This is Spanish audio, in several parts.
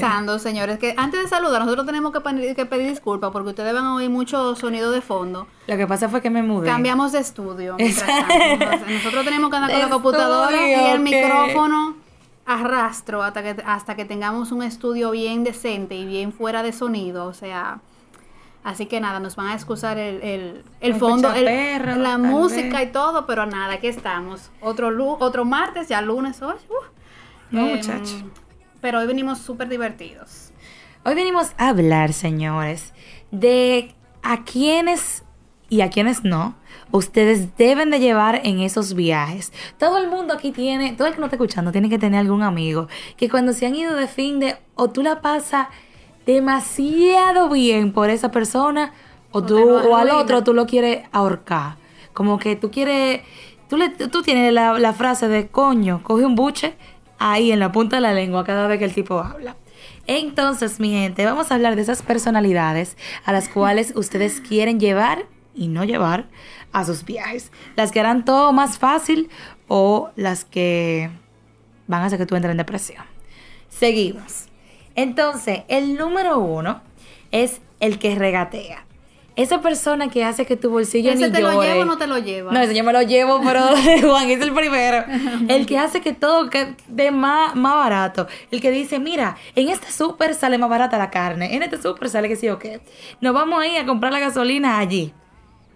pensando, señores, que antes de saludar, nosotros tenemos que, pedir- que pedir disculpas porque ustedes van a oír mucho sonido de fondo. Lo que pasa fue que me mudé. Cambiamos de estudio. mientras tanto. Nosotros tenemos que andar con la computadora y el ok. micrófono arrastro hasta que, hasta que tengamos un estudio bien decente y bien fuera de sonido. O sea, así que nada, nos van a excusar el, el, el fondo, el- perro, la música vez. y todo, pero nada, aquí estamos. Otro, otro martes, ya lunes hoy. uh. No, Em, muchacho. Pero hoy venimos súper divertidos. Hoy venimos a hablar, señores, de a quiénes y a quiénes no ustedes deben de llevar en esos viajes. Todo el mundo aquí tiene, todo el que no está escuchando tiene que tener algún amigo que cuando se han ido de fin de o tú la pasas demasiado bien por esa persona o, O tú o al otro tú lo quieres ahorcar. Como que tú quieres tú le, tú tienes la, la frase de coño, coge un buche ahí en la punta de la lengua cada vez que el tipo habla. Entonces, mi gente, vamos a hablar de esas personalidades a las cuales ustedes quieren llevar y no llevar a sus viajes. Las que harán todo más fácil o las que van a hacer que tú entres en depresión. Seguimos. Entonces, el número uno es el que regatea. Esa persona que hace que tu bolsillo ¿Ese ni te lo lleva o no te lo lleva? No, ese yo me lo llevo, pero Juan es el primero. El que hace que todo quede más, más barato. El que dice, mira, en este súper sale más barata la carne. En este súper sale que sí o qué. Nos vamos a ir a comprar la gasolina allí.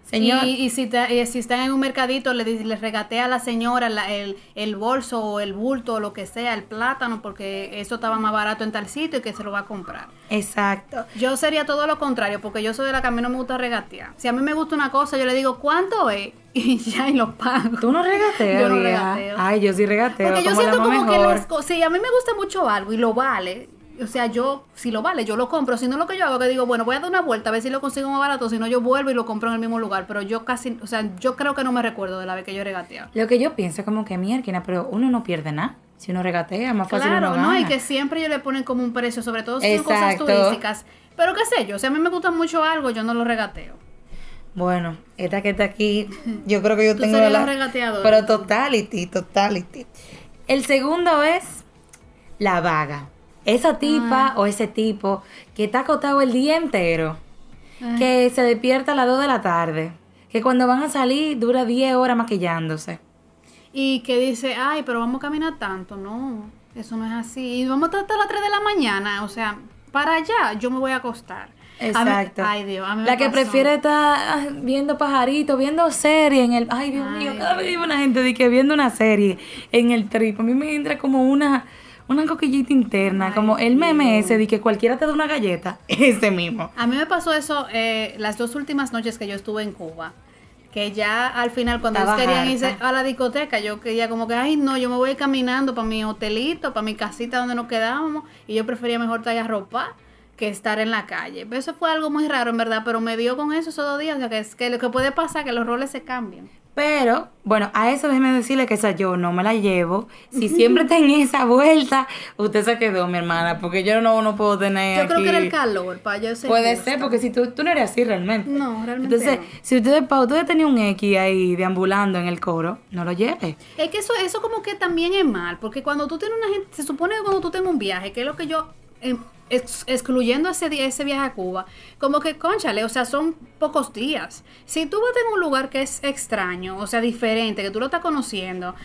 Señor. Y, y si, ta- y si están en un mercadito, le, le regatea a la señora la- el, el bolso o el bulto o lo que sea, el plátano, porque eso estaba más barato en tal sitio y que se lo va a comprar. Exacto. Yo sería todo lo contrario, porque yo soy de la que a mí no me gusta regatear. Si a mí me gusta una cosa, yo le digo, ¿cuánto es? Y ya, y lo pago. Tú no regateas, Yo no regateo. Ay, yo sí regateo. Porque yo siento como que las cosas, si a mí me gusta mucho algo y lo vale, o sea, yo, si lo vale, yo lo compro. Si no, lo que yo hago es que digo, bueno, voy a dar una vuelta a ver si lo consigo más barato, si no, yo vuelvo y lo compro en el mismo lugar. Pero yo casi, o sea, yo creo que no me recuerdo de la vez que yo he regateado. Lo que yo pienso es como que mierda, pero uno no pierde nada. Si uno regatea, más fácil Claro, uno ¿no? gana. Y que siempre ellos le ponen como un precio, sobre todo si son cosas turísticas. Pero qué sé yo, si a mí me gusta mucho algo, yo no lo regateo. Bueno, esta que está aquí, yo creo que yo Tú tengo la regateadora. Pero totality, totality. El segundo es la vaga. Esa tipa o ese tipo que está acostado el día entero, Ay. que se despierta a las 2 de la tarde, que cuando van a salir dura 10 horas maquillándose. Y que dice, ay, pero vamos a caminar tanto. No, eso no es así. Y vamos a estar hasta las 3 de la mañana. O sea, para allá yo me voy a acostar. A mí- Exacto. ay, Dios, a mí me La que pasó. prefiere estar ah, viendo pajaritos, viendo serie en el... Ay, Dios mío, cada vez una gente de que viendo una serie en el trip. A mí me entra como una, una coquillita interna, Ay, como el meme ese de que cualquiera te da una galleta. Ese mismo. A mí me pasó eso eh, las dos últimas noches que yo estuve en Cuba. Que ya al final, cuando ellos querían harta. irse a la discoteca, yo quería como que, ay, no, yo me voy caminando para mi hotelito, para mi casita donde nos quedábamos. Y yo prefería mejor traer ropa que estar en la calle. Pero Eso fue algo muy raro, en verdad, pero me dio con eso esos dos días. O sea, que, es, que lo que puede pasar es que los roles se cambian. Pero, bueno, a eso déjeme decirle que esa yo no me la llevo. Si siempre tenía esa vuelta, usted se quedó, mi hermana, porque yo no, no puedo tener Yo creo que era el calor, para yo Puede ser, porque si tú, tú no eres así realmente. No, realmente Entonces, no. si ustedes, para ustedes tenía un X ahí deambulando en el coro, no lo lleve. Es que eso, eso como que también es mal, porque cuando tú tienes una gente, se supone que cuando tú tengas un viaje, que es lo que yo, eh, ex- excluyendo ese, día- ese viaje a Cuba, como que, conchale, o sea, son pocos días. Si tú vas a un lugar que es extraño, o sea, diferente, que tú lo estás conociendo,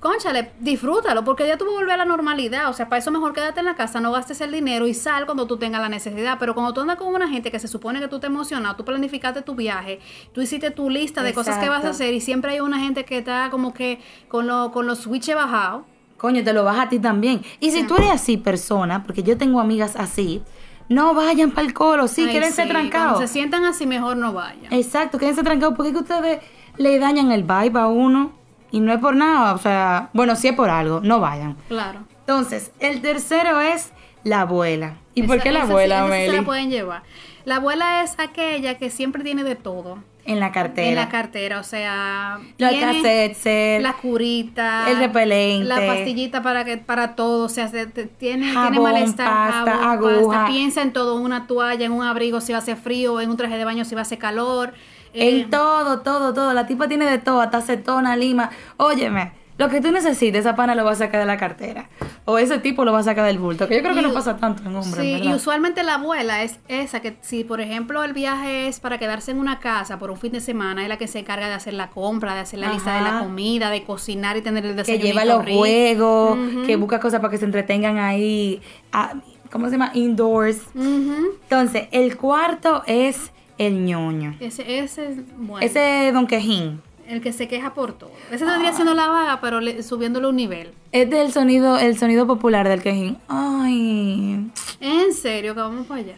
conchale, disfrútalo, porque ya tú vas a volver a la normalidad, o sea, para eso mejor quédate en la casa, no gastes el dinero y sal cuando tú tengas la necesidad, pero cuando tú andas con una gente que se supone que tú te emocionas, tú planificaste tu viaje, tú hiciste tu lista de cosas que vas a hacer y siempre hay una gente que está como que con, lo- con los switches bajados. Coño, te lo vas a ti también. Y si tú eres así, persona, porque yo tengo amigas así, no vayan para el coro, sí, Ay, quédense sí, trancados. Cuando se sientan así, mejor no vayan. Exacto, quédense trancados, porque es que ustedes le dañan el vibe a uno y no es por nada, o sea, bueno, sí es por algo, no vayan. Claro. Entonces, el tercero es la abuela. ¿Y por Esa- qué la esa sí- abuela, esa sí se la pueden llevar. La abuela es aquella que siempre tiene de todo En la cartera. en la cartera, o sea, Los cassettes, la curita, el repelente. la pastillita para que para todo, o sea, se- te- tiene, tiene malestar, pasta, jabón, aguja. pasta, piensa en todo, una toalla, en un abrigo si va a hacer frío, en un traje de baño si va a hacer calor. eh, En todo, todo, todo. La tipa tiene de todo, hasta acetona, lima. Óyeme, lo que tú necesites, esa pana lo va a sacar de la cartera. o ese tipo lo va a sacar del bulto. Que yo creo que no pasa tanto en hombres, Sí, y usualmente la abuela es esa que si por ejemplo el viaje es para quedarse en una casa por un fin de semana, es la que se encarga de hacer la compra, de hacer la lista de la comida, de cocinar y tener el que desayuno. lleva los juegos, que busca cosas para que se entretengan ahí. ah, ¿Cómo se llama? Indoors. Entonces, el cuarto es el ñoño. Ese, ese es bueno. Ese Don Quejín. El que se queja por todo. Ese vendría siendo la vaga, pero le- subiéndole un nivel. Es del sonido, el sonido popular del quejín. Ay. En serio, que vamos para allá.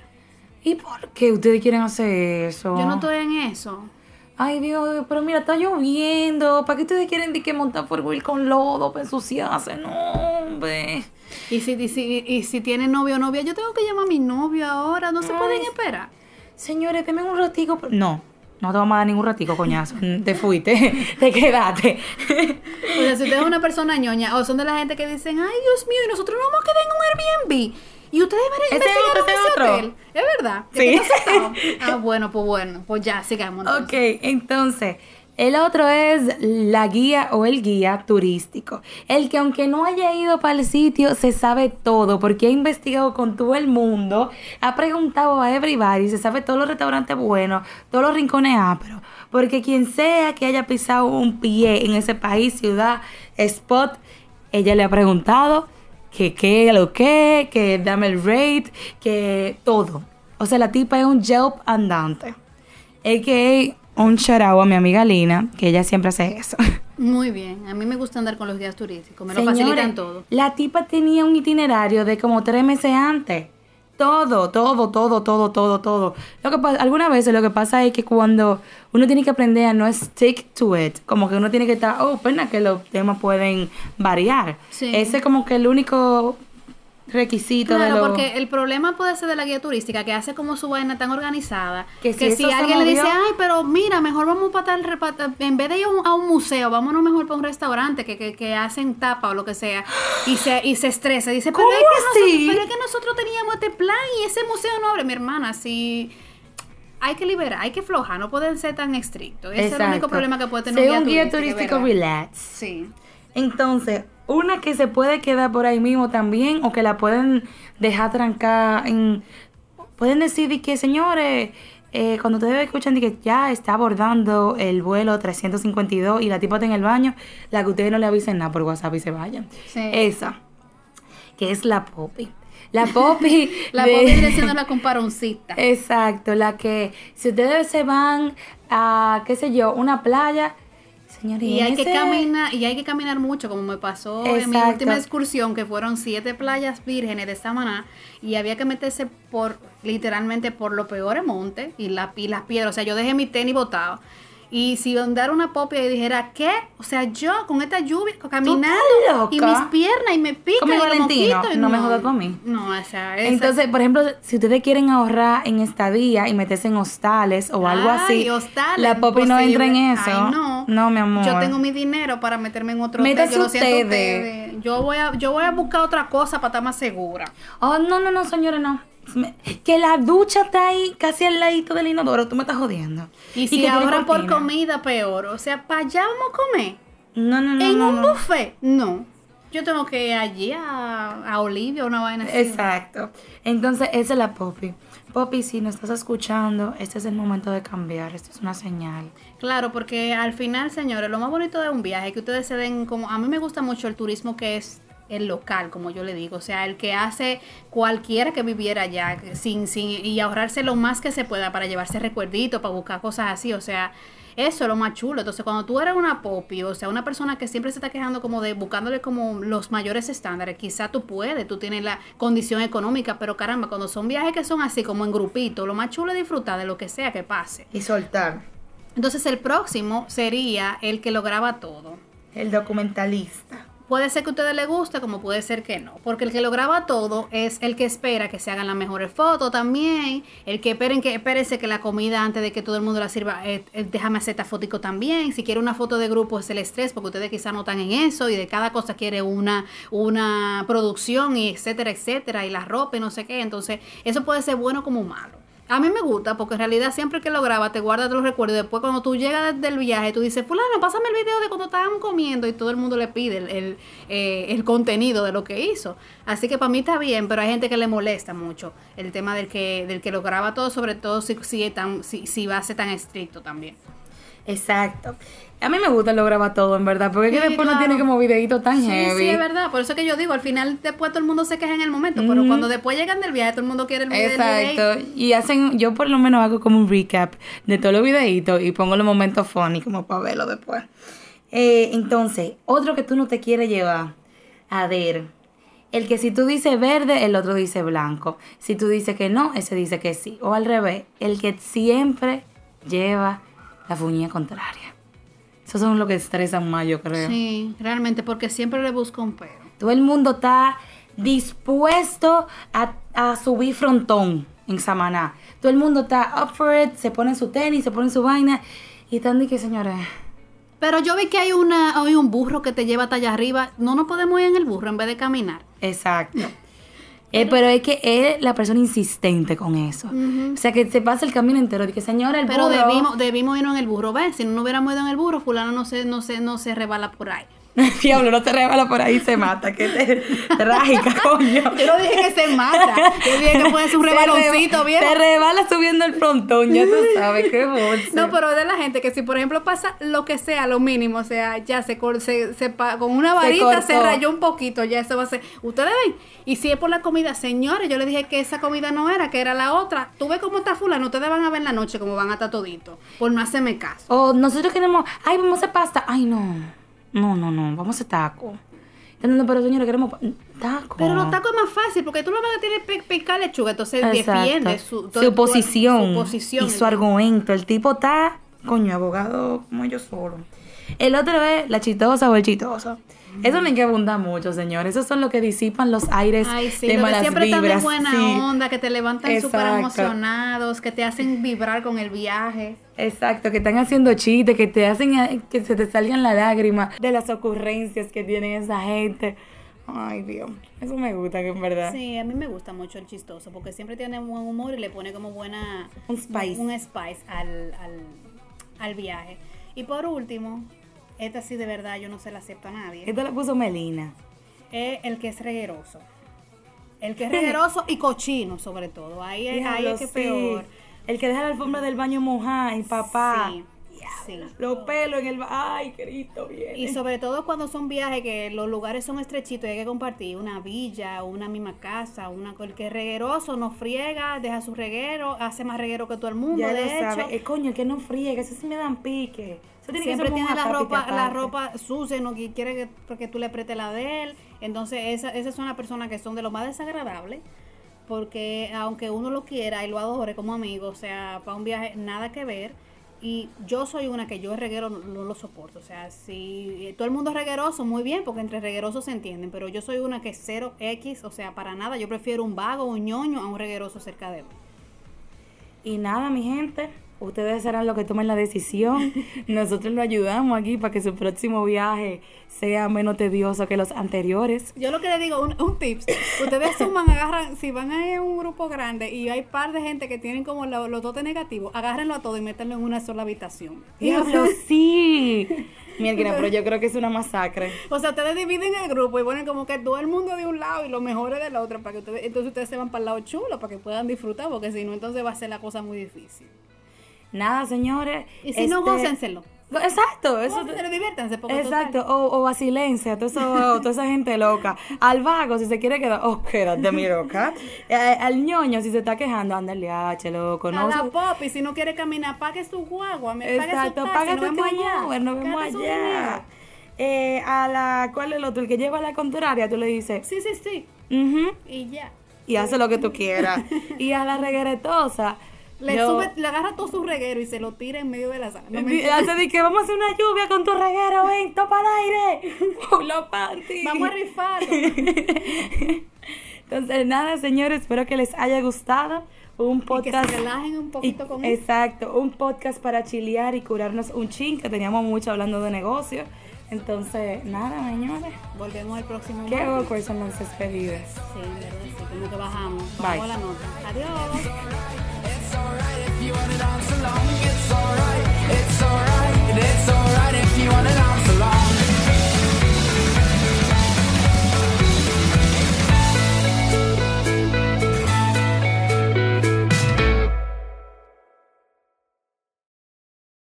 ¿Y por qué ustedes quieren hacer eso? Yo no estoy en eso. Ay, Dios, pero mira, está lloviendo. ¿Para qué ustedes quieren de que montar por wheel con lodo para ensuciarse? No, hombre. Y si, y si, y si tiene novio o novia, yo tengo que llamar a mi novio ahora. No se pueden esperar. Señores, denme un ratico. No, no te vamos a dar ningún ratico, coñazo. Te fuiste, te quedaste. O sea, si usted es una persona ñoña, o son de la gente que dicen, ay, Dios mío, y nosotros nos vamos a quedar en un Airbnb. Y ustedes van a Ese ese ese es otro. hotel. Es verdad. ¿Que Sí. Ah, bueno, pues bueno. Pues ya, sigamos. entonces. Ok, entonces, el otro es la guía o el guía turístico. El que aunque no haya ido para el sitio, se sabe todo, porque ha investigado con todo el mundo, ha preguntado a everybody, se sabe todos los restaurantes buenos, todos los rincones ásperos. Porque quien sea que haya pisado un pie en ese país, ciudad, spot, ella le ha preguntado que qué, lo que, que dame el rate, que todo. O sea, la tipa es un Yelp andante. Es que un shout out a mi amiga Lina, que ella siempre hace eso. Muy bien. A mí me gusta andar con los guías turísticos. Me lo facilitan todo. La tipa tenía un itinerario de como tres meses antes. Todo, todo, todo, todo, todo, todo. Lo que pasa, algunas veces lo que pasa es que cuando uno tiene que aprender a no stick to it, como que uno tiene que estar open a que los temas pueden variar. Sí. Ese es como que el único requisito Claro, de lo... porque el problema puede ser de la guía turística, que hace como su vaina tan organizada, Que que, si alguien le dice, ay, pero mira, mejor vamos para tal, repa- en vez de ir a un, a un museo, vámonos mejor para un restaurante que, que, que hacen tapa o lo que sea, y se, y se estresa, dice, pero ¿Cómo es, que nosotros, pero es que nosotros teníamos este plan y ese museo no abre, mi hermana, si... Hay que liberar, hay que flojar, no pueden ser tan estrictos. Ese es el único problema que puede tener un guía turístico, relax. Sí. Entonces, una que se puede quedar por ahí mismo también, o que la pueden dejar trancar en... Pueden decir de que, señores, eh, cuando ustedes escuchan que ya está abordando el vuelo 352 y la tipa está en el baño, la que ustedes no le avisen nada por WhatsApp y se vayan. Sí. Esa, que es la Poppy. La Poppy... La de- pobre viene siendo la comparoncita. Exacto, la que si ustedes se van a, qué sé yo, una playa, señores, Y hay que caminar, y hay que caminar mucho, como me pasó en mi última excursión, que fueron siete playas vírgenes de Samaná, y había que meterse por, literalmente, por los peores montes y, la, y las piedras. O sea, yo dejé mi tenis botado. Y si andara una popia y dijera, ¿qué? O sea, yo con esta lluvia, caminando, y mis piernas, y me Como y Valentino, mosquitos, y no me jodas con mí. No, o sea, esa- Entonces, por ejemplo, si ustedes quieren ahorrar en estadía y meterse en hostales o algo Ay, así, hostales, la Poppy no entra en eso. Ay, no. mi amor. Yo tengo mi dinero para meterme en otro Métase hotel. Yo lo ustedes. ustedes. Yo voy a, yo voy a buscar otra cosa para estar más segura. Oh, no, no, no, señores, no. Que la ducha está ahí casi al ladito del inodoro, tú me estás jodiendo. Y si que ahora por comida, peor. O sea, ¿para allá vamos a comer? No, no, no. ¿En no, un no. buffet? No. Yo tengo que ir allí a, a Olivia, una vaina así. Exacto. Entonces, esa es la Poppy. Poppy, si nos estás escuchando, este es el momento de cambiar. Esto es una señal. Claro, porque al final, señores, lo más bonito de un viaje es que ustedes se den como... A mí me gusta mucho el turismo que es el local, como yo le digo. O sea, el que hace cualquiera que viviera allá sin, sin, y ahorrarse lo más que se pueda para llevarse recuerditos, para buscar cosas así. O sea, eso es lo más chulo. Entonces, cuando tú eres una popi, o sea, una persona que siempre se está quejando como de buscándole como los mayores estándares, quizá tú puedes, tú tienes la condición económica, pero caramba, cuando son viajes que son así como en grupito, lo más chulo es disfrutar de lo que sea que pase. Y soltar. Entonces el próximo sería el que lo graba todo. El documentalista. Puede ser que a ustedes les guste, como puede ser que no. Porque el que lo graba todo es el que espera que se hagan las mejores fotos también. El que esperen que espérese que la comida antes de que todo el mundo la sirva, eh, eh, déjame hacer esta fotico también. Si quiere una foto de grupo es el estrés, porque ustedes quizás no están en eso y de cada cosa quiere una, una producción y etcétera, etcétera. Y la ropa y no sé qué. Entonces eso puede ser bueno como malo. A mí me gusta porque en realidad siempre que lo grabas te guardas los recuerdos. Después cuando tú llegas del viaje, tú dices, fulano, pásame el video de cuando estábamos comiendo y todo el mundo le pide el, el, eh, contenido de lo que hizo. Así que para mí está bien, pero hay gente que le molesta mucho el tema del que, del que lo graba todo, sobre todo si, si, es tan, si, si va a ser tan estricto también. Exacto. A mí me gusta lo graba todo, en verdad, porque es que después no tiene como videito tan Sí, heavy. sí, es verdad. Por eso que yo digo, al final después todo el mundo se queja en el momento, pero cuando después llegan del viaje, todo el mundo quiere el video. Exacto. Y hacen, yo por lo menos hago como un recap de todos los videitos y pongo los momentos funny como para verlo después. Eh, entonces, otro que tú no te quieres llevar. A ver, el que si tú dices verde, el otro dice blanco. Si tú dices que no, ese dice que sí. O al revés, el que siempre lleva la fuñía contraria. Esos son los que estresan más, yo creo. Sí, realmente, porque siempre le busco un pero. Todo el mundo está dispuesto a, a subir frontón en Samaná. Todo el mundo está up for it, se pone su tenis, se pone su vaina. Y están de que, señores, Pero yo vi que hay una hay un burro que te lleva hasta allá arriba. No nos podemos ir en el burro en vez de caminar. exacto. Eh, pero es que es la persona insistente con eso. O sea, que se pasa el camino entero. De que, señora, el Pero burro- debimos, debimos irnos en el burro. ¿Ves? Si no nos hubiéramos ido en el burro, fulano no se, no se, no se rebala por ahí. Diablo, no te rebala por ahí, se mata. Que te trágica, coño. Yo no dije que se mata. Yo dije que puede ser un rebaloncito, reba- bien. Se rebala subiendo el frontón, ya tú sabes, qué bolsa. No, pero de la gente que si por ejemplo pasa lo que sea, lo mínimo, o sea, ya se, con una varita se, rayó un poquito, ya eso va a ser. Ustedes ven, y si es por la comida, señores, yo le dije que esa comida no era, que era la otra. Tú ves cómo está fulano, ustedes van a ver en la noche cómo van a estar toditos, por no hacerme caso. O nosotros queremos, ay, vamos a hacer pasta. Ay, no. No, no, no, vamos a hacer taco. No, no, pero señores, queremos taco. Pero los tacos es más fácil, porque tú lo vas a tener que picar lechuga, entonces Exacto. defiende su, su, posición, su posición. y su argumento. El tipo está, coño, abogado como yo solo. El otro es la chitosa o el chitoso. Eso no hay que abundar mucho, señores. Esos son los que disipan los aires Ay, sí, de los que siempre están de vibras. buena sí. onda, que te levantan súper emocionados, que te hacen vibrar con el viaje. Exacto, que están haciendo chistes, que te hacen eh, que se te salgan las lágrimas de las ocurrencias que tienen esa gente. Ay, Dios, eso me gusta, que en verdad. Sí, a mí me gusta mucho el chistoso, porque siempre tiene buen humor y le pone como buena... Un spice. Un spice al, al, al viaje. Y por último, esta sí de verdad yo no se la acepto a nadie. Esto lo puso Melina. Es el que es regueroso. El que es regueroso y cochino, sobre todo. Ahí es, ahí es que sí. peor. El que deja la alfombra del baño mojada, y papá. Sí, sí. Los pelos en el Ay, Cristo, bien. Y sobre todo cuando son viajes que los lugares son estrechitos y hay que compartir una villa, una misma casa, una el que es regueroso no friega, deja su reguero, hace más reguero que todo el mundo, ya de hecho. sabe. Eh, coño, el que no friega, eso sí me dan pique. Tiene Siempre tiene la ropa, la ropa sucia, no quiere que, porque tú le apretes la de él. Entonces, esa- esas son las personas que son de lo más desagradables. Porque aunque uno lo quiera y lo adore como amigo, o sea, para un viaje, nada que ver. Y yo soy una que yo reguero no, lo soporto. O sea, si todo el mundo es regueroso, muy bien, porque entre reguerosos se entienden. Pero yo soy una que cero X, o sea, para nada. Yo prefiero un vago, un ñoño a un regueroso cerca de mí. Y nada, mi gente, ustedes serán los que tomen la decisión. Nosotros lo ayudamos aquí para que su próximo viaje sea menos tedioso que los anteriores. Yo lo que le digo, un, un tips, ustedes suman, agarran, si van a un grupo grande y hay par de gente que tienen como lo- los dotes negativos, agárrenlo a todo y métanlo en una sola habitación. Diablo, sí. Mira, pero yo creo que es una masacre. O sea, ustedes dividen el grupo y ponen como que todo el mundo de un lado y los mejores del otro, para que ustedes, entonces ustedes se van para el lado chulo, para que puedan disfrutar, porque si no, entonces va a ser la cosa muy difícil. Nada, señores. Y si no, este- gócenselo. Exacto, eso. Gócenselo, diviértanse, porque Exacto, total- o, o vacilencia, todo eso, toda esa gente loca. Al vago, si se quiere quedar, oh, quédate, mi loca. Eh, al ñoño, si se está quejando, ándale, H, loco. a No, la Su- pop, y si no quiere caminar, pague su guagua, me- pague Exacto, su taxi, nos vemos allá. Uber, nos vemos Gasta su allá. Eh, a la, ¿cuál es el otro? El que lleva la contraria, tú le dices, Sí, sí, sí, "Ujú", y ya. y hace lo que tú quieras. y a la regueretosa, Le yo- sube, le agarra todo su reguero y se lo tira en medio de la sala. No hace de que vamos a hacer una lluvia con tu reguero, ven, topa al aire. Los panties. Vamos a rifarlo. Entonces, nada, señores, espero que les haya gustado. Un Y que podcast. se relajen un poquito y- con eso. Exacto, un podcast para chilear y curarnos un chin, que teníamos mucho hablando de negocios. Entonces, nada, señores. Volvemos el próximo Qué awkward son las despedidas. Sí, verdad, sí, como que bajamos. Bye. Bajamos la nota. Adiós. It's alright if you want it on so long. It's alright, it's alright, it's alright if you want it on.